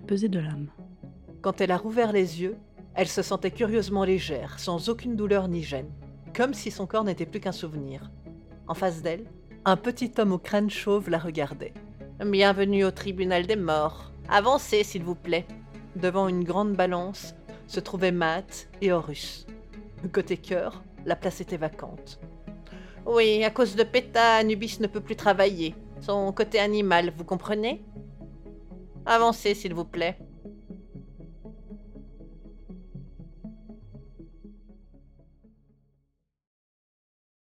pesée de l'âme. Quand elle a rouvert les yeux, elle se sentait curieusement légère, sans aucune douleur ni gêne, comme si son corps n'était plus qu'un souvenir. En face d'elle, un petit homme au crâne chauve la regardait. Bienvenue au tribunal des morts. Avancez, s'il vous plaît. Devant une grande balance se trouvaient Matt et Horus. Côté cœur, la place était vacante. Oui, à cause de Péta, Anubis ne peut plus travailler. Son côté animal, vous comprenez? Avancez, s'il vous plaît.